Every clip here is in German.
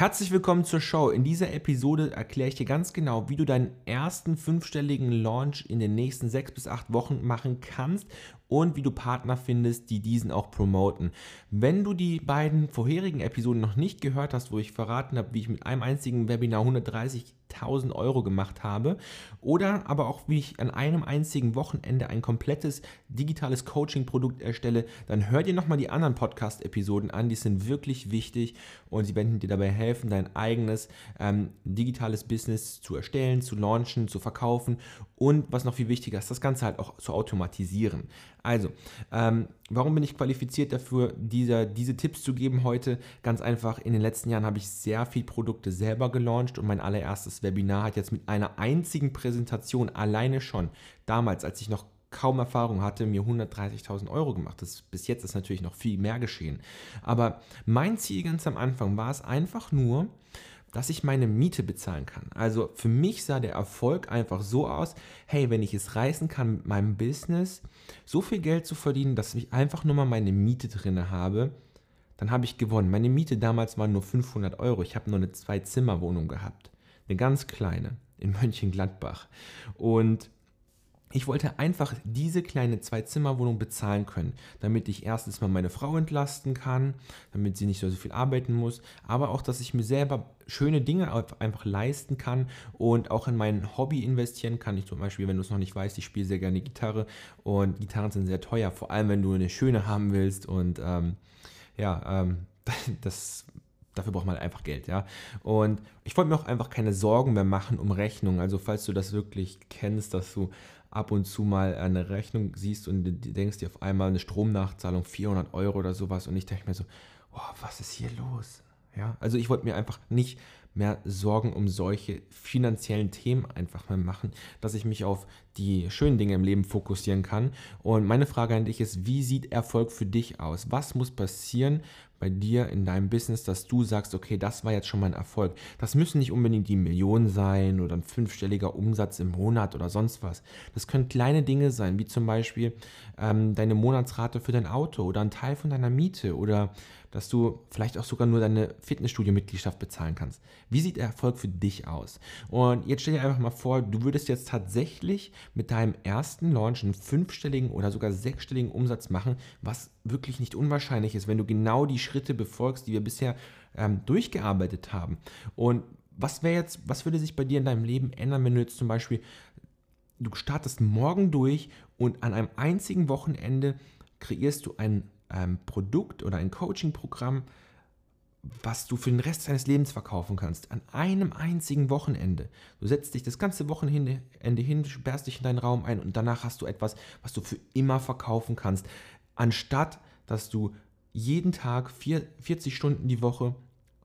Herzlich willkommen zur Show. In dieser Episode erkläre ich dir ganz genau, wie du deinen ersten fünfstelligen Launch in den nächsten sechs bis acht Wochen machen kannst und wie du Partner findest, die diesen auch promoten. Wenn du die beiden vorherigen Episoden noch nicht gehört hast, wo ich verraten habe, wie ich mit einem einzigen Webinar 130.000 Euro gemacht habe oder aber auch wie ich an einem einzigen Wochenende ein komplettes digitales Coaching-Produkt erstelle, dann hör dir nochmal die anderen Podcast-Episoden an, die sind wirklich wichtig und sie werden dir dabei helfen, dein eigenes ähm, digitales Business zu erstellen, zu launchen, zu verkaufen und was noch viel wichtiger ist, das Ganze halt auch zu automatisieren. Also, ähm, warum bin ich qualifiziert dafür, dieser, diese Tipps zu geben heute? Ganz einfach, in den letzten Jahren habe ich sehr viele Produkte selber gelauncht und mein allererstes Webinar hat jetzt mit einer einzigen Präsentation alleine schon, damals, als ich noch kaum Erfahrung hatte, mir 130.000 Euro gemacht. Das, bis jetzt ist natürlich noch viel mehr geschehen. Aber mein Ziel ganz am Anfang war es einfach nur, dass ich meine Miete bezahlen kann. Also für mich sah der Erfolg einfach so aus, hey, wenn ich es reißen kann mit meinem Business, so viel Geld zu verdienen, dass ich einfach nur mal meine Miete drin habe, dann habe ich gewonnen. Meine Miete damals war nur 500 Euro. Ich habe nur eine Zwei-Zimmer-Wohnung gehabt. Eine ganz kleine in Mönchengladbach. Und ich wollte einfach diese kleine Zwei-Zimmer-Wohnung bezahlen können, damit ich erstens mal meine Frau entlasten kann, damit sie nicht so, viel arbeiten muss, aber auch, dass ich mir selber schöne Dinge einfach leisten kann und auch in mein Hobby investieren kann. Ich zum Beispiel, wenn du es noch nicht weißt, ich spiele sehr gerne Gitarre und Gitarren sind sehr teuer, vor allem wenn du eine schöne haben willst und ähm, ja, ähm, das dafür braucht man einfach Geld, ja. Und ich wollte mir auch einfach keine Sorgen mehr machen um Rechnungen. Also falls du das wirklich kennst, dass du ab und zu mal eine Rechnung siehst und denkst dir auf einmal eine Stromnachzahlung 400 Euro oder sowas und ich denke mir so, oh, was ist hier los? Ja, also ich wollte mir einfach nicht mehr Sorgen um solche finanziellen Themen einfach mehr machen, dass ich mich auf die schönen Dinge im Leben fokussieren kann. Und meine Frage an dich ist, wie sieht Erfolg für dich aus? Was muss passieren bei dir in deinem Business, dass du sagst, okay, das war jetzt schon mein Erfolg. Das müssen nicht unbedingt die Millionen sein oder ein fünfstelliger Umsatz im Monat oder sonst was. Das können kleine Dinge sein, wie zum Beispiel ähm, deine Monatsrate für dein Auto oder ein Teil von deiner Miete oder dass du vielleicht auch sogar nur deine Fitnessstudio-Mitgliedschaft bezahlen kannst. Wie sieht Erfolg für dich aus? Und jetzt stell dir einfach mal vor, du würdest jetzt tatsächlich mit deinem ersten Launch einen fünfstelligen oder sogar sechsstelligen Umsatz machen, was wirklich nicht unwahrscheinlich ist, wenn du genau die Schritte befolgst, die wir bisher ähm, durchgearbeitet haben. Und was wäre jetzt, was würde sich bei dir in deinem Leben ändern, wenn du jetzt zum Beispiel, du startest morgen durch und an einem einzigen Wochenende kreierst du ein ähm, Produkt oder ein Coaching-Programm, was du für den Rest deines Lebens verkaufen kannst, an einem einzigen Wochenende. Du setzt dich das ganze Wochenende hin, sperrst dich in deinen Raum ein und danach hast du etwas, was du für immer verkaufen kannst, anstatt dass du jeden Tag vier, 40 Stunden die Woche,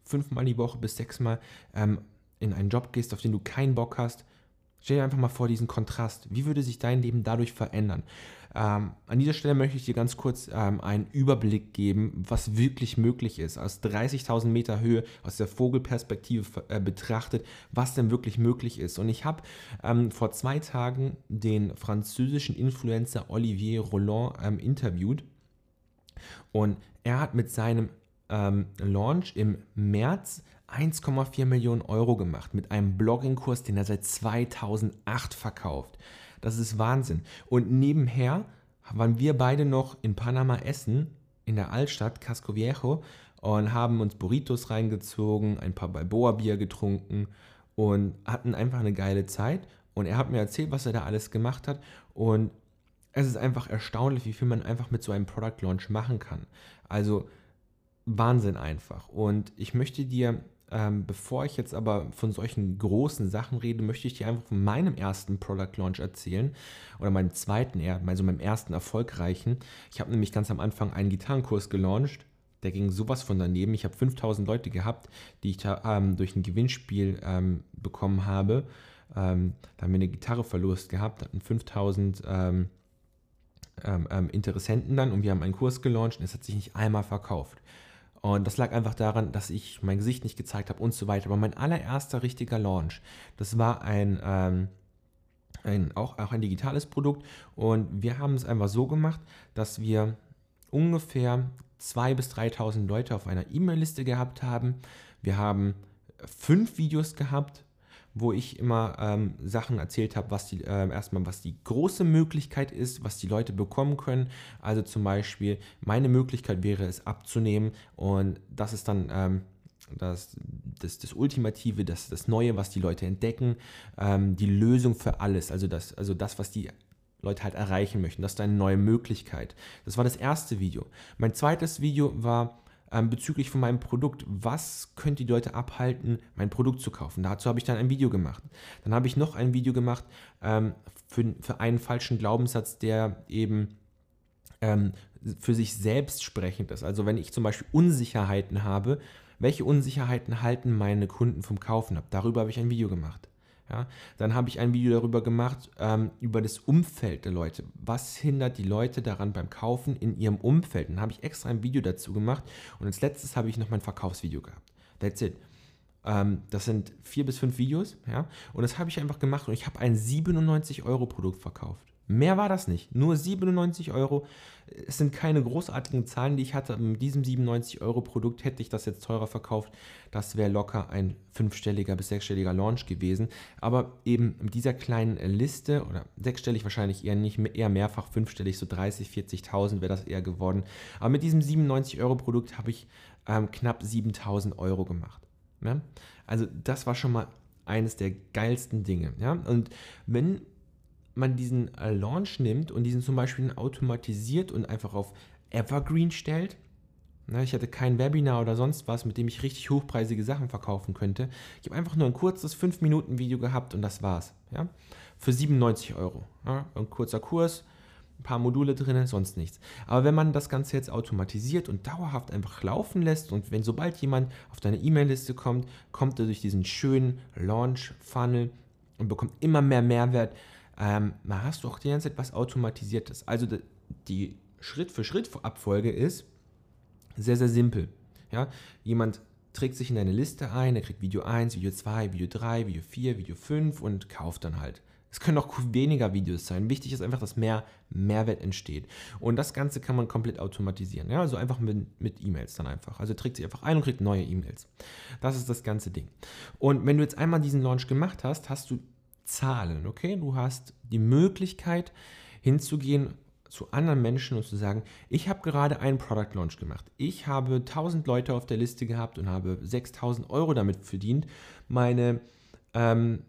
fünfmal die Woche bis sechsmal ähm, in einen Job gehst, auf den du keinen Bock hast. Stell dir einfach mal vor diesen Kontrast. Wie würde sich dein Leben dadurch verändern? Ähm, an dieser Stelle möchte ich dir ganz kurz ähm, einen Überblick geben, was wirklich möglich ist. Aus 30.000 Meter Höhe, aus der Vogelperspektive äh, betrachtet, was denn wirklich möglich ist. Und ich habe ähm, vor zwei Tagen den französischen Influencer Olivier Roland ähm, interviewt. Und er hat mit seinem ähm, Launch im März 1,4 Millionen Euro gemacht mit einem Blogging-Kurs, den er seit 2008 verkauft. Das ist Wahnsinn. Und nebenher waren wir beide noch in Panama essen, in der Altstadt, Casco Viejo, und haben uns Burritos reingezogen, ein paar Balboa-Bier getrunken und hatten einfach eine geile Zeit. Und er hat mir erzählt, was er da alles gemacht hat. Und es ist einfach erstaunlich, wie viel man einfach mit so einem Product Launch machen kann. Also Wahnsinn einfach. Und ich möchte dir ähm, bevor ich jetzt aber von solchen großen Sachen rede, möchte ich dir einfach von meinem ersten Product Launch erzählen oder meinem zweiten, also meinem ersten erfolgreichen. Ich habe nämlich ganz am Anfang einen Gitarrenkurs gelauncht. Der ging sowas von daneben. Ich habe 5000 Leute gehabt, die ich da, ähm, durch ein Gewinnspiel ähm, bekommen habe. Ähm, da haben wir eine Gitarre verlost gehabt, hatten 5000 ähm, ähm, Interessenten dann und wir haben einen Kurs gelauncht und es hat sich nicht einmal verkauft. Und das lag einfach daran, dass ich mein Gesicht nicht gezeigt habe und so weiter. Aber mein allererster richtiger Launch, das war ein, ähm, ein auch, auch ein digitales Produkt. Und wir haben es einfach so gemacht, dass wir ungefähr 2.000 bis 3.000 Leute auf einer E-Mail-Liste gehabt haben. Wir haben fünf Videos gehabt, wo ich immer ähm, Sachen erzählt habe, was die äh, erstmal was die große Möglichkeit ist, was die Leute bekommen können. Also zum Beispiel meine Möglichkeit wäre es abzunehmen und das ist dann ähm, das, das, das Ultimative, das, das Neue, was die Leute entdecken, ähm, die Lösung für alles, also das, also das, was die Leute halt erreichen möchten. Das ist eine neue Möglichkeit. Das war das erste Video. Mein zweites Video war ähm, bezüglich von meinem Produkt. Was könnte die Leute abhalten, mein Produkt zu kaufen? Dazu habe ich dann ein Video gemacht. Dann habe ich noch ein Video gemacht ähm, für, für einen falschen Glaubenssatz, der eben ähm, für sich selbst sprechend ist. Also wenn ich zum Beispiel Unsicherheiten habe, welche Unsicherheiten halten meine Kunden vom Kaufen ab? Darüber habe ich ein Video gemacht. Ja, dann habe ich ein Video darüber gemacht, ähm, über das Umfeld der Leute. Was hindert die Leute daran beim Kaufen in ihrem Umfeld? Dann habe ich extra ein Video dazu gemacht und als letztes habe ich noch mein Verkaufsvideo gehabt. That's it. Ähm, das sind vier bis fünf Videos, ja, und das habe ich einfach gemacht und ich habe ein 97 Euro Produkt verkauft. Mehr war das nicht. Nur 97 Euro. Es sind keine großartigen Zahlen, die ich hatte. Mit diesem 97 Euro Produkt hätte ich das jetzt teurer verkauft. Das wäre locker ein fünfstelliger bis sechsstelliger Launch gewesen. Aber eben mit dieser kleinen Liste, oder sechsstellig wahrscheinlich eher nicht, eher mehrfach fünfstellig, so 30, 40.000 wäre das eher geworden. Aber mit diesem 97 Euro Produkt habe ich ähm, knapp 7000 Euro gemacht. Ja? Also das war schon mal eines der geilsten Dinge. Ja? Und wenn man diesen äh, Launch nimmt und diesen zum Beispiel automatisiert und einfach auf Evergreen stellt, na, ich hatte kein Webinar oder sonst was, mit dem ich richtig hochpreisige Sachen verkaufen könnte. Ich habe einfach nur ein kurzes 5-Minuten-Video gehabt und das war's. Ja? Für 97 Euro. Ja? Ein kurzer Kurs, ein paar Module drin, sonst nichts. Aber wenn man das Ganze jetzt automatisiert und dauerhaft einfach laufen lässt und wenn sobald jemand auf deine E-Mail-Liste kommt, kommt er durch diesen schönen Launch-Funnel und bekommt immer mehr Mehrwert, ähm, hast du auch die ganze Zeit was Automatisiertes. Also die, Schritt-für-Schritt-Abfolge ist sehr, sehr simpel. Ja? Jemand trägt sich in deine Liste ein, er kriegt Video 1, Video 2, Video 3, Video 4, Video 5 und kauft dann halt. Es können auch weniger Videos sein. Wichtig ist einfach, dass mehr Mehrwert entsteht. Und das Ganze kann man komplett automatisieren. Ja, also einfach mit, mit E-Mails dann einfach. Also trägt sich einfach ein und kriegt neue E-Mails. Das ist das ganze Ding. Und wenn du jetzt einmal diesen Launch gemacht hast, hast du Zahlen, okay? Du hast die Möglichkeit hinzugehen zu anderen Menschen und zu sagen, ich habe gerade einen Product Launch gemacht. Ich habe 1000 Leute auf der Liste gehabt und habe 6000 Euro damit verdient. Meine, ähm,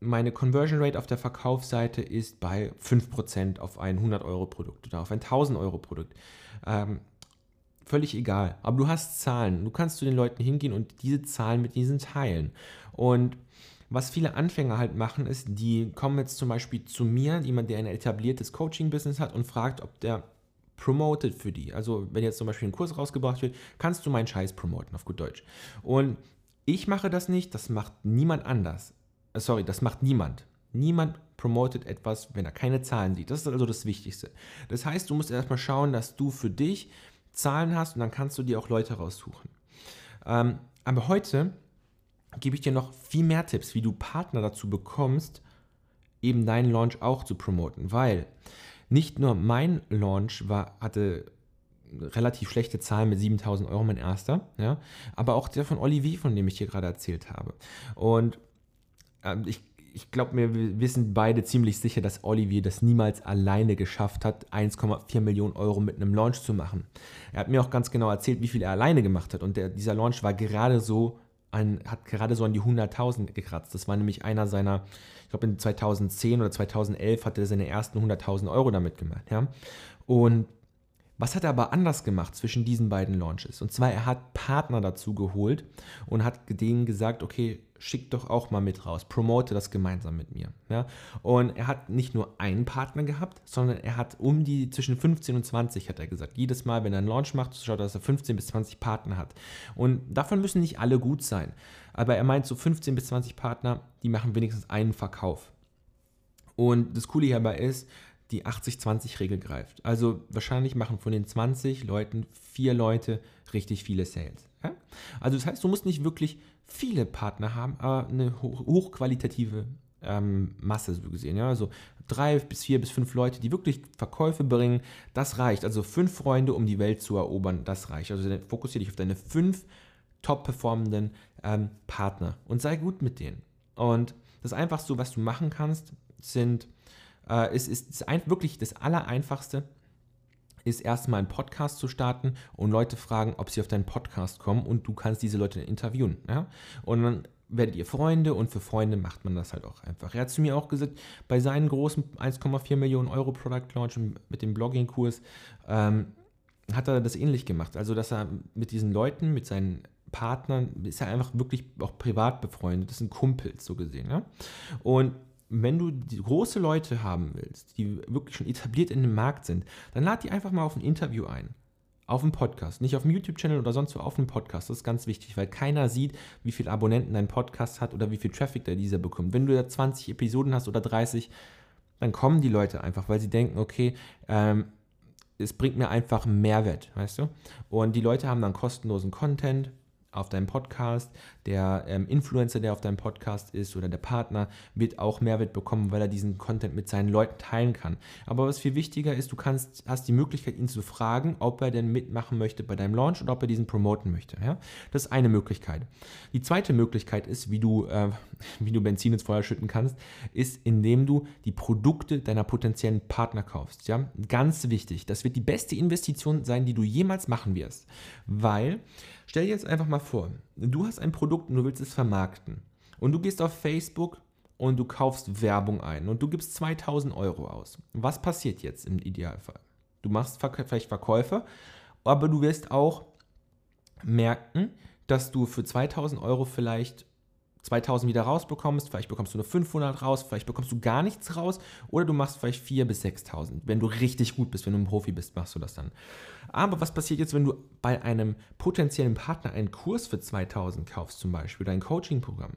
meine Conversion Rate auf der Verkaufsseite ist bei 5% auf ein 100 Euro Produkt oder auf ein 1000 Euro Produkt. Ähm, völlig egal. Aber du hast Zahlen. Du kannst zu den Leuten hingehen und diese Zahlen mit diesen teilen. Und was viele Anfänger halt machen, ist, die kommen jetzt zum Beispiel zu mir, jemand, der ein etabliertes Coaching-Business hat und fragt, ob der promotet für die. Also wenn jetzt zum Beispiel ein Kurs rausgebracht wird, kannst du meinen Scheiß promoten, auf gut Deutsch. Und ich mache das nicht, das macht niemand anders. Äh, sorry, das macht niemand. Niemand promotet etwas, wenn er keine Zahlen sieht. Das ist also das Wichtigste. Das heißt, du musst erstmal schauen, dass du für dich Zahlen hast und dann kannst du dir auch Leute raussuchen. Ähm, aber heute gebe ich dir noch viel mehr Tipps, wie du Partner dazu bekommst, eben deinen Launch auch zu promoten, weil nicht nur mein Launch war, hatte relativ schlechte Zahlen mit 7000 Euro, mein erster, ja, aber auch der von Olivier, von dem ich hier gerade erzählt habe. Und äh, ich, ich glaube, wir wissen beide ziemlich sicher, dass Olivier das niemals alleine geschafft hat, 1,4 Millionen Euro mit einem Launch zu machen. Er hat mir auch ganz genau erzählt, wie viel er alleine gemacht hat. Und der, dieser Launch war gerade so an, hat gerade so an die 100.000 gekratzt. Das war nämlich einer seiner, ich glaube in 2010 oder 2011 hat er seine ersten 100.000 Euro damit gemacht. Ja? Und was hat er aber anders gemacht zwischen diesen beiden Launches? Und zwar, er hat Partner dazu geholt und hat denen gesagt, okay, schick doch auch mal mit raus, promote das gemeinsam mit mir. Ja? Und er hat nicht nur einen Partner gehabt, sondern er hat um die zwischen 15 und 20, hat er gesagt. Jedes Mal, wenn er einen Launch macht, schaut er, dass er 15 bis 20 Partner hat. Und davon müssen nicht alle gut sein. Aber er meint so 15 bis 20 Partner, die machen wenigstens einen Verkauf. Und das Coole hierbei ist, die 80-20-Regel greift. Also wahrscheinlich machen von den 20 Leuten vier Leute richtig viele Sales. Ja? Also das heißt, du musst nicht wirklich viele Partner haben, aber eine hochqualitative ähm, Masse so gesehen. Ja? Also drei bis vier bis fünf Leute, die wirklich Verkäufe bringen, das reicht. Also fünf Freunde, um die Welt zu erobern, das reicht. Also fokussiere dich auf deine fünf top performenden ähm, Partner und sei gut mit denen. Und das Einfachste, was du machen kannst, sind, äh, ist, ist, ein, wirklich das Allereinfachste, ist erstmal einen Podcast zu starten und Leute fragen, ob sie auf deinen Podcast kommen und du kannst diese Leute interviewen. Ja? Und dann werdet ihr Freunde und für Freunde macht man das halt auch einfach. Er hat zu mir auch gesagt, bei seinen großen 1,4 Millionen Euro Product Launch mit dem Blogging-Kurs ähm, hat er das ähnlich gemacht. Also, dass er mit diesen Leuten, mit seinen Partnern, ist er einfach wirklich auch privat befreundet. Das sind Kumpels, so gesehen. Ja? Und wenn du große Leute haben willst, die wirklich schon etabliert in dem Markt sind, dann lad die einfach mal auf ein Interview ein. Auf einen Podcast. Nicht auf dem YouTube-Channel oder sonst wo, auf einen Podcast. Das ist ganz wichtig, weil keiner sieht, wie viele Abonnenten dein Podcast hat oder wie viel Traffic der dieser bekommt. Wenn du da 20 Episoden hast oder 30, dann kommen die Leute einfach, weil sie denken, okay, ähm, es bringt mir einfach Mehrwert, weißt du? Und die Leute haben dann kostenlosen Content, auf deinem Podcast, der ähm, Influencer, der auf deinem Podcast ist oder der Partner, wird auch Mehrwert bekommen, weil er diesen Content mit seinen Leuten teilen kann. Aber was viel wichtiger ist, du kannst, hast die Möglichkeit, ihn zu fragen, ob er denn mitmachen möchte bei deinem Launch oder ob er diesen promoten möchte. Ja? Das ist eine Möglichkeit. Die zweite Möglichkeit ist, wie du, äh, wie du Benzin ins Feuer schütten kannst, ist, indem du die Produkte deiner potenziellen Partner kaufst. Ja? Ganz wichtig. Das wird die beste Investition sein, die du jemals machen wirst. Weil Stell dir jetzt einfach mal vor, du hast ein Produkt und du willst es vermarkten. Und du gehst auf Facebook und du kaufst Werbung ein und du gibst 2000 Euro aus. Was passiert jetzt im Idealfall? Du machst vielleicht Verkäufe, aber du wirst auch merken, dass du für 2000 Euro vielleicht 2000 wieder rausbekommst, vielleicht bekommst du nur 500 raus, vielleicht bekommst du gar nichts raus oder du machst vielleicht 4 bis 6000. Wenn du richtig gut bist, wenn du ein Profi bist, machst du das dann. Aber was passiert jetzt, wenn du bei einem potenziellen Partner einen Kurs für 2000 kaufst zum Beispiel oder ein Coaching-Programm?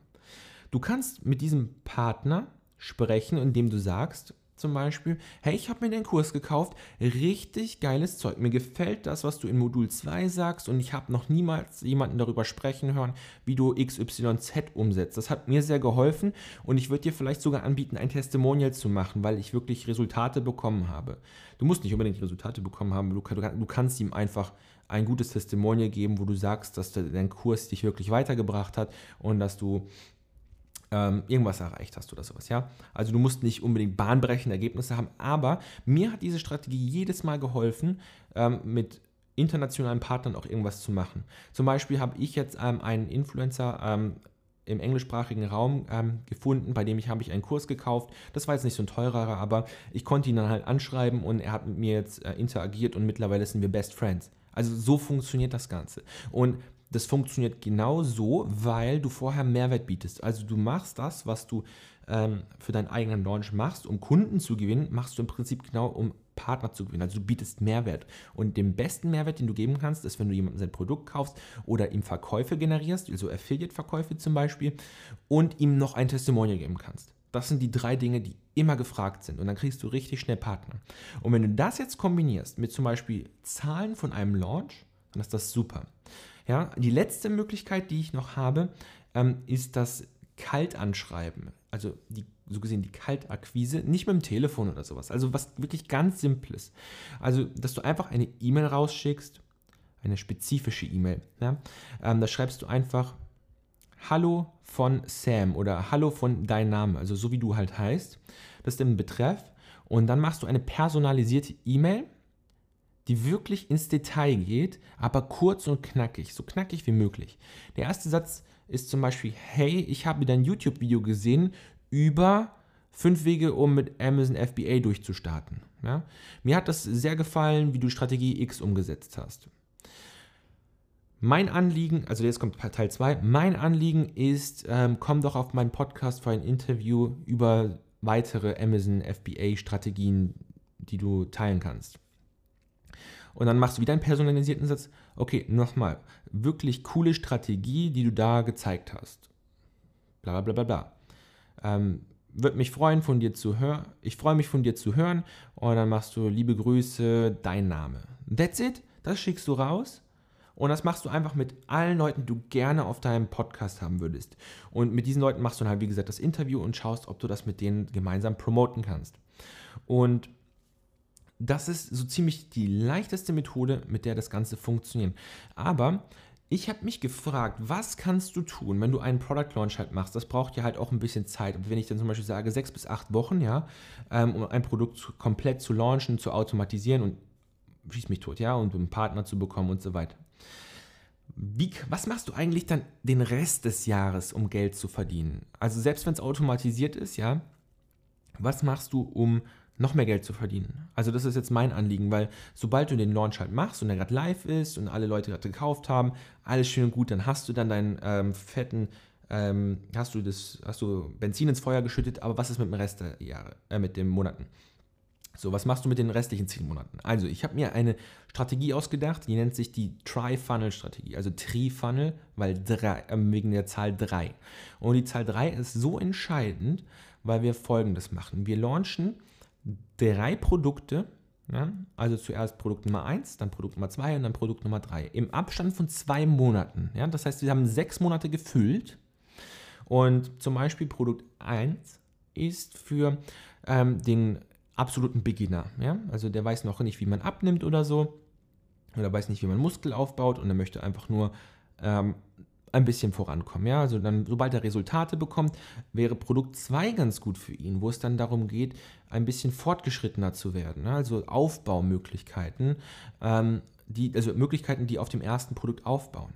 Du kannst mit diesem Partner sprechen, indem du sagst, zum Beispiel, hey, ich habe mir den Kurs gekauft, richtig geiles Zeug. Mir gefällt das, was du in Modul 2 sagst und ich habe noch niemals jemanden darüber sprechen hören, wie du XYZ umsetzt. Das hat mir sehr geholfen und ich würde dir vielleicht sogar anbieten, ein Testimonial zu machen, weil ich wirklich Resultate bekommen habe. Du musst nicht unbedingt Resultate bekommen haben, du, du kannst ihm einfach ein gutes Testimonial geben, wo du sagst, dass dein Kurs dich wirklich weitergebracht hat und dass du ähm, irgendwas erreicht hast oder sowas, ja. Also du musst nicht unbedingt bahnbrechende Ergebnisse haben, aber mir hat diese Strategie jedes Mal geholfen, ähm, mit internationalen Partnern auch irgendwas zu machen. Zum Beispiel habe ich jetzt ähm, einen Influencer ähm, im englischsprachigen Raum ähm, gefunden, bei dem ich habe ich einen Kurs gekauft. Das war jetzt nicht so ein teurerer, aber ich konnte ihn dann halt anschreiben und er hat mit mir jetzt äh, interagiert und mittlerweile sind wir Best Friends. Also so funktioniert das Ganze. Und das funktioniert genau so, weil du vorher Mehrwert bietest. Also du machst das, was du ähm, für deinen eigenen Launch machst, um Kunden zu gewinnen, machst du im Prinzip genau, um Partner zu gewinnen. Also du bietest Mehrwert. Und den besten Mehrwert, den du geben kannst, ist, wenn du jemandem sein Produkt kaufst oder ihm Verkäufe generierst, also Affiliate-Verkäufe zum Beispiel, und ihm noch ein Testimonial geben kannst. Das sind die drei Dinge, die immer gefragt sind. Und dann kriegst du richtig schnell Partner. Und wenn du das jetzt kombinierst mit zum Beispiel Zahlen von einem Launch, dann ist das super. Ja, die letzte Möglichkeit, die ich noch habe, ähm, ist das Kaltanschreiben. Also die, so gesehen die Kaltakquise, nicht mit dem Telefon oder sowas. Also was wirklich ganz Simples. Also, dass du einfach eine E-Mail rausschickst, eine spezifische E-Mail. Ja? Ähm, da schreibst du einfach Hallo von Sam oder Hallo von dein Name, also so wie du halt heißt. Das ist im Betreff. Und dann machst du eine personalisierte E-Mail die wirklich ins Detail geht, aber kurz und knackig, so knackig wie möglich. Der erste Satz ist zum Beispiel, hey, ich habe dein YouTube-Video gesehen über fünf Wege, um mit Amazon FBA durchzustarten. Ja? Mir hat das sehr gefallen, wie du Strategie X umgesetzt hast. Mein Anliegen, also jetzt kommt Teil 2, mein Anliegen ist, ähm, komm doch auf meinen Podcast für ein Interview über weitere Amazon FBA-Strategien, die du teilen kannst. Und dann machst du wieder einen personalisierten Satz. Okay, nochmal. Wirklich coole Strategie, die du da gezeigt hast. Bla bla bla bla. Ähm, Würde mich freuen, von dir zu hören. Ich freue mich von dir zu hören. Und dann machst du liebe Grüße, dein Name. That's it. Das schickst du raus. Und das machst du einfach mit allen Leuten, die du gerne auf deinem Podcast haben würdest. Und mit diesen Leuten machst du dann halt, wie gesagt, das Interview und schaust, ob du das mit denen gemeinsam promoten kannst. Und das ist so ziemlich die leichteste Methode, mit der das Ganze funktioniert. Aber ich habe mich gefragt, was kannst du tun, wenn du einen Product Launch halt machst? Das braucht ja halt auch ein bisschen Zeit. Und wenn ich dann zum Beispiel sage, sechs bis acht Wochen, ja, ähm, um ein Produkt komplett zu launchen, zu automatisieren und schieß mich tot, ja, und einen Partner zu bekommen und so weiter. Wie, was machst du eigentlich dann den Rest des Jahres, um Geld zu verdienen? Also selbst wenn es automatisiert ist, ja, was machst du, um noch mehr Geld zu verdienen. Also das ist jetzt mein Anliegen, weil sobald du den Launch halt machst und der gerade live ist und alle Leute gerade gekauft haben, alles schön und gut, dann hast du dann deinen ähm, fetten, ähm, hast du das, hast du Benzin ins Feuer geschüttet, aber was ist mit dem Rest der Jahre, äh, mit den Monaten? So, was machst du mit den restlichen zehn Monaten? Also, ich habe mir eine Strategie ausgedacht, die nennt sich die Tri-Funnel-Strategie, also Tri-Funnel, weil drei, äh, wegen der Zahl 3. Und die Zahl 3 ist so entscheidend, weil wir folgendes machen. Wir launchen drei Produkte, ja, also zuerst Produkt Nummer 1, dann Produkt Nummer 2 und dann Produkt Nummer 3. Im Abstand von zwei Monaten. Ja, das heißt, wir haben sechs Monate gefüllt. Und zum Beispiel Produkt 1 ist für ähm, den absoluten Beginner. Ja? Also der weiß noch nicht, wie man abnimmt oder so. Oder weiß nicht, wie man Muskel aufbaut und er möchte einfach nur ähm, ein bisschen vorankommen. Ja? Also dann, sobald er Resultate bekommt, wäre Produkt 2 ganz gut für ihn, wo es dann darum geht, ein bisschen fortgeschrittener zu werden. Ne? Also Aufbaumöglichkeiten, ähm, die, also Möglichkeiten, die auf dem ersten Produkt aufbauen.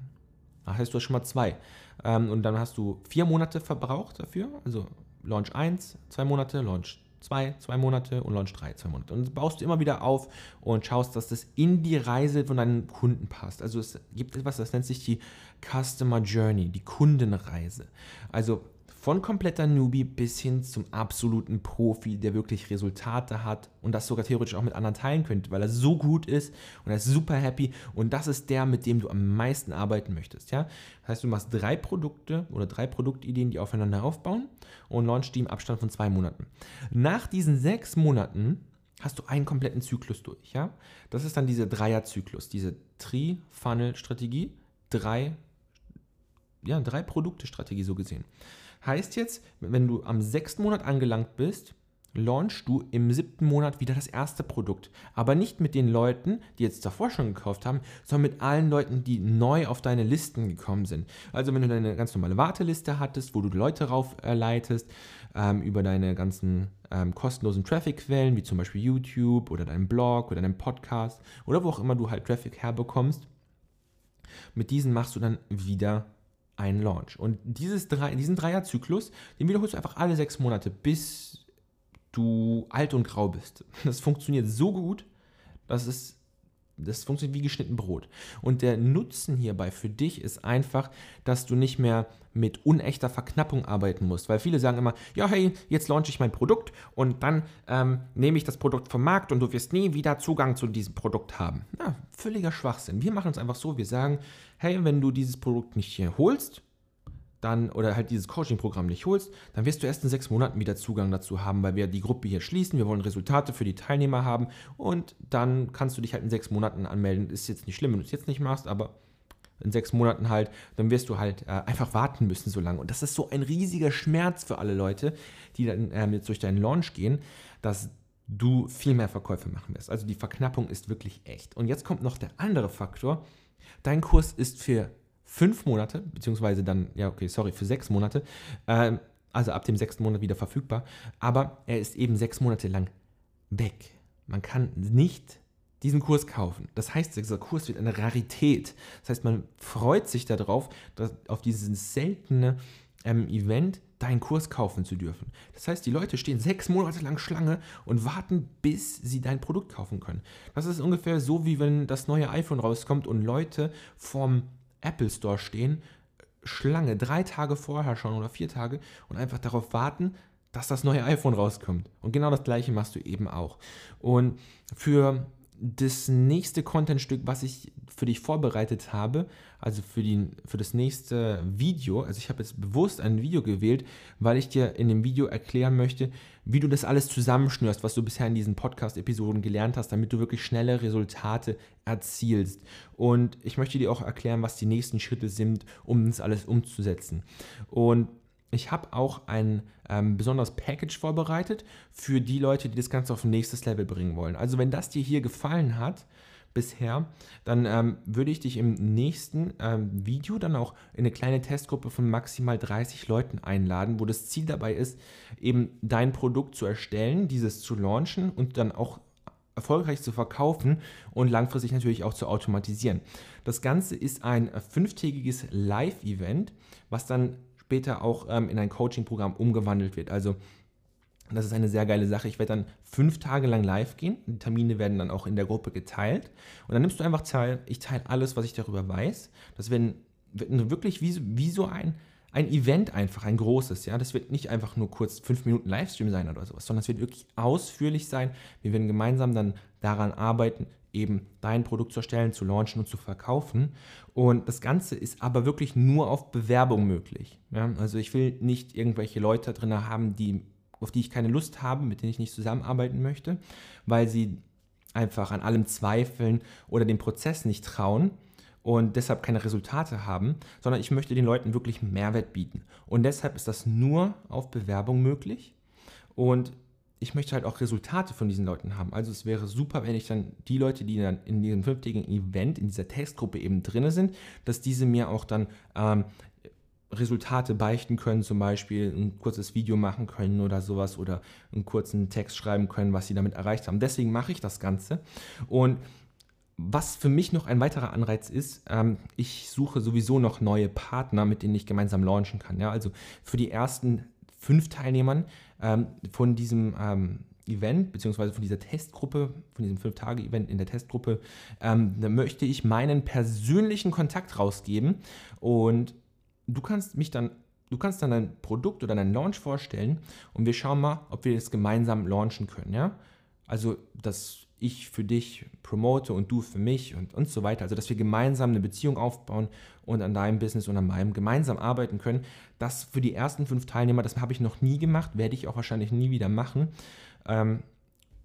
Das heißt, du hast schon mal zwei. Ähm, und dann hast du vier Monate verbraucht dafür. Also Launch 1, zwei Monate, Launch zwei, zwei Monate und Launch drei, zwei Monate. Und baust du immer wieder auf und schaust, dass das in die Reise von deinen Kunden passt. Also es gibt etwas, das nennt sich die Customer Journey, die Kundenreise. Also von kompletter Newbie bis hin zum absoluten Profi, der wirklich Resultate hat und das sogar theoretisch auch mit anderen teilen könnte, weil er so gut ist und er ist super happy und das ist der, mit dem du am meisten arbeiten möchtest. Ja? Das heißt, du machst drei Produkte oder drei Produktideen, die aufeinander aufbauen und launchst die im Abstand von zwei Monaten. Nach diesen sechs Monaten hast du einen kompletten Zyklus durch. Ja? Das ist dann dieser Dreierzyklus, diese Tri-Funnel-Strategie, drei, ja, drei Produkte-Strategie so gesehen. Heißt jetzt, wenn du am sechsten Monat angelangt bist, launchst du im siebten Monat wieder das erste Produkt. Aber nicht mit den Leuten, die jetzt davor schon gekauft haben, sondern mit allen Leuten, die neu auf deine Listen gekommen sind. Also wenn du deine ganz normale Warteliste hattest, wo du Leute raufleitest, ähm, über deine ganzen ähm, kostenlosen Traffic-Quellen, wie zum Beispiel YouTube oder deinen Blog oder deinen Podcast oder wo auch immer du halt Traffic herbekommst, mit diesen machst du dann wieder einen Launch. Und dieses drei, diesen Dreierzyklus, den wiederholst du einfach alle sechs Monate, bis du alt und grau bist. Das funktioniert so gut, dass es das funktioniert wie geschnitten Brot. Und der Nutzen hierbei für dich ist einfach, dass du nicht mehr mit unechter Verknappung arbeiten musst. Weil viele sagen immer, ja, hey, jetzt launche ich mein Produkt und dann ähm, nehme ich das Produkt vom Markt und du wirst nie wieder Zugang zu diesem Produkt haben. Ja, völliger Schwachsinn. Wir machen es einfach so, wir sagen, hey, wenn du dieses Produkt nicht hier holst, dann oder halt dieses Coaching-Programm nicht holst, dann wirst du erst in sechs Monaten wieder Zugang dazu haben, weil wir die Gruppe hier schließen. Wir wollen Resultate für die Teilnehmer haben und dann kannst du dich halt in sechs Monaten anmelden. Ist jetzt nicht schlimm, wenn du es jetzt nicht machst, aber in sechs Monaten halt, dann wirst du halt äh, einfach warten müssen so lange. Und das ist so ein riesiger Schmerz für alle Leute, die dann äh, jetzt durch deinen Launch gehen, dass du viel mehr Verkäufe machen wirst. Also die Verknappung ist wirklich echt. Und jetzt kommt noch der andere Faktor. Dein Kurs ist für fünf Monate, beziehungsweise dann, ja, okay, sorry, für sechs Monate, äh, also ab dem sechsten Monat wieder verfügbar, aber er ist eben sechs Monate lang weg. Man kann nicht diesen Kurs kaufen. Das heißt, dieser Kurs wird eine Rarität. Das heißt, man freut sich darauf, dass, auf dieses seltene ähm, Event deinen Kurs kaufen zu dürfen. Das heißt, die Leute stehen sechs Monate lang Schlange und warten, bis sie dein Produkt kaufen können. Das ist ungefähr so, wie wenn das neue iPhone rauskommt und Leute vom Apple Store stehen, Schlange, drei Tage vorher schon oder vier Tage und einfach darauf warten, dass das neue iPhone rauskommt. Und genau das gleiche machst du eben auch. Und für das nächste Contentstück, was ich für dich vorbereitet habe, also für, die, für das nächste Video, also ich habe jetzt bewusst ein Video gewählt, weil ich dir in dem Video erklären möchte, wie du das alles zusammenschnürst, was du bisher in diesen Podcast-Episoden gelernt hast, damit du wirklich schnelle Resultate erzielst. Und ich möchte dir auch erklären, was die nächsten Schritte sind, um das alles umzusetzen. Und ich habe auch ein ähm, besonderes Package vorbereitet für die Leute, die das Ganze auf ein nächstes Level bringen wollen. Also wenn das dir hier gefallen hat, bisher, dann ähm, würde ich dich im nächsten ähm, Video dann auch in eine kleine Testgruppe von maximal 30 Leuten einladen, wo das Ziel dabei ist, eben dein Produkt zu erstellen, dieses zu launchen und dann auch erfolgreich zu verkaufen und langfristig natürlich auch zu automatisieren. Das Ganze ist ein fünftägiges Live-Event, was dann später auch ähm, in ein Coaching-Programm umgewandelt wird. Also das ist eine sehr geile Sache. Ich werde dann fünf Tage lang live gehen. Die Termine werden dann auch in der Gruppe geteilt. Und dann nimmst du einfach teil. Ich teile alles, was ich darüber weiß. Das werden, wird wirklich wie, wie so ein, ein Event einfach, ein großes. Ja, das wird nicht einfach nur kurz fünf Minuten Livestream sein oder sowas, sondern es wird wirklich ausführlich sein. Wir werden gemeinsam dann daran arbeiten, eben dein Produkt zu erstellen, zu launchen und zu verkaufen. Und das Ganze ist aber wirklich nur auf Bewerbung möglich. Ja, also ich will nicht irgendwelche Leute drin haben, die auf die ich keine Lust habe, mit denen ich nicht zusammenarbeiten möchte, weil sie einfach an allem zweifeln oder dem Prozess nicht trauen und deshalb keine Resultate haben, sondern ich möchte den Leuten wirklich Mehrwert bieten. Und deshalb ist das nur auf Bewerbung möglich und ich möchte halt auch Resultate von diesen Leuten haben. Also es wäre super, wenn ich dann die Leute, die dann in diesem fünftägigen Event, in dieser Testgruppe eben drin sind, dass diese mir auch dann ähm, Resultate beichten können, zum Beispiel ein kurzes Video machen können oder sowas oder einen kurzen Text schreiben können, was sie damit erreicht haben. Deswegen mache ich das Ganze. Und was für mich noch ein weiterer Anreiz ist, ähm, ich suche sowieso noch neue Partner, mit denen ich gemeinsam launchen kann. Ja? Also für die ersten fünf Teilnehmern ähm, von diesem ähm, Event, beziehungsweise von dieser Testgruppe, von diesem Fünf-Tage-Event in der Testgruppe, ähm, da möchte ich meinen persönlichen Kontakt rausgeben und du kannst mich dann, du kannst dann dein Produkt oder deinen Launch vorstellen und wir schauen mal, ob wir das gemeinsam launchen können, ja? Also, dass ich für dich promote und du für mich und, und so weiter. Also, dass wir gemeinsam eine Beziehung aufbauen und an deinem Business und an meinem gemeinsam arbeiten können. Das für die ersten fünf Teilnehmer, das habe ich noch nie gemacht, werde ich auch wahrscheinlich nie wieder machen. Ähm,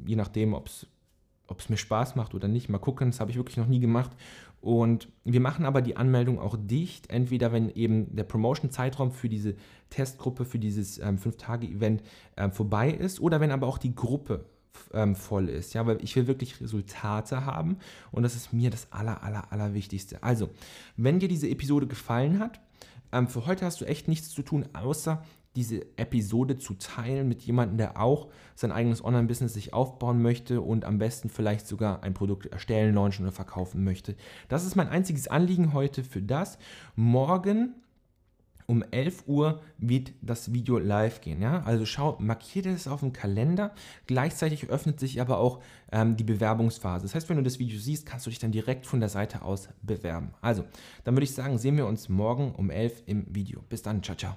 je nachdem, ob es mir Spaß macht oder nicht. Mal gucken, das habe ich wirklich noch nie gemacht. Und wir machen aber die Anmeldung auch dicht, entweder wenn eben der Promotion-Zeitraum für diese Testgruppe, für dieses ähm, 5-Tage-Event ähm, vorbei ist oder wenn aber auch die Gruppe ähm, voll ist. Ja, weil ich will wirklich Resultate haben und das ist mir das aller, aller, aller Wichtigste. Also, wenn dir diese Episode gefallen hat, ähm, für heute hast du echt nichts zu tun, außer diese Episode zu teilen mit jemandem, der auch sein eigenes Online-Business sich aufbauen möchte und am besten vielleicht sogar ein Produkt erstellen, launchen oder verkaufen möchte. Das ist mein einziges Anliegen heute für das. Morgen um 11 Uhr wird das Video live gehen. Ja? Also schau, markiere es auf dem Kalender. Gleichzeitig öffnet sich aber auch ähm, die Bewerbungsphase. Das heißt, wenn du das Video siehst, kannst du dich dann direkt von der Seite aus bewerben. Also, dann würde ich sagen, sehen wir uns morgen um 11 im Video. Bis dann, ciao, ciao.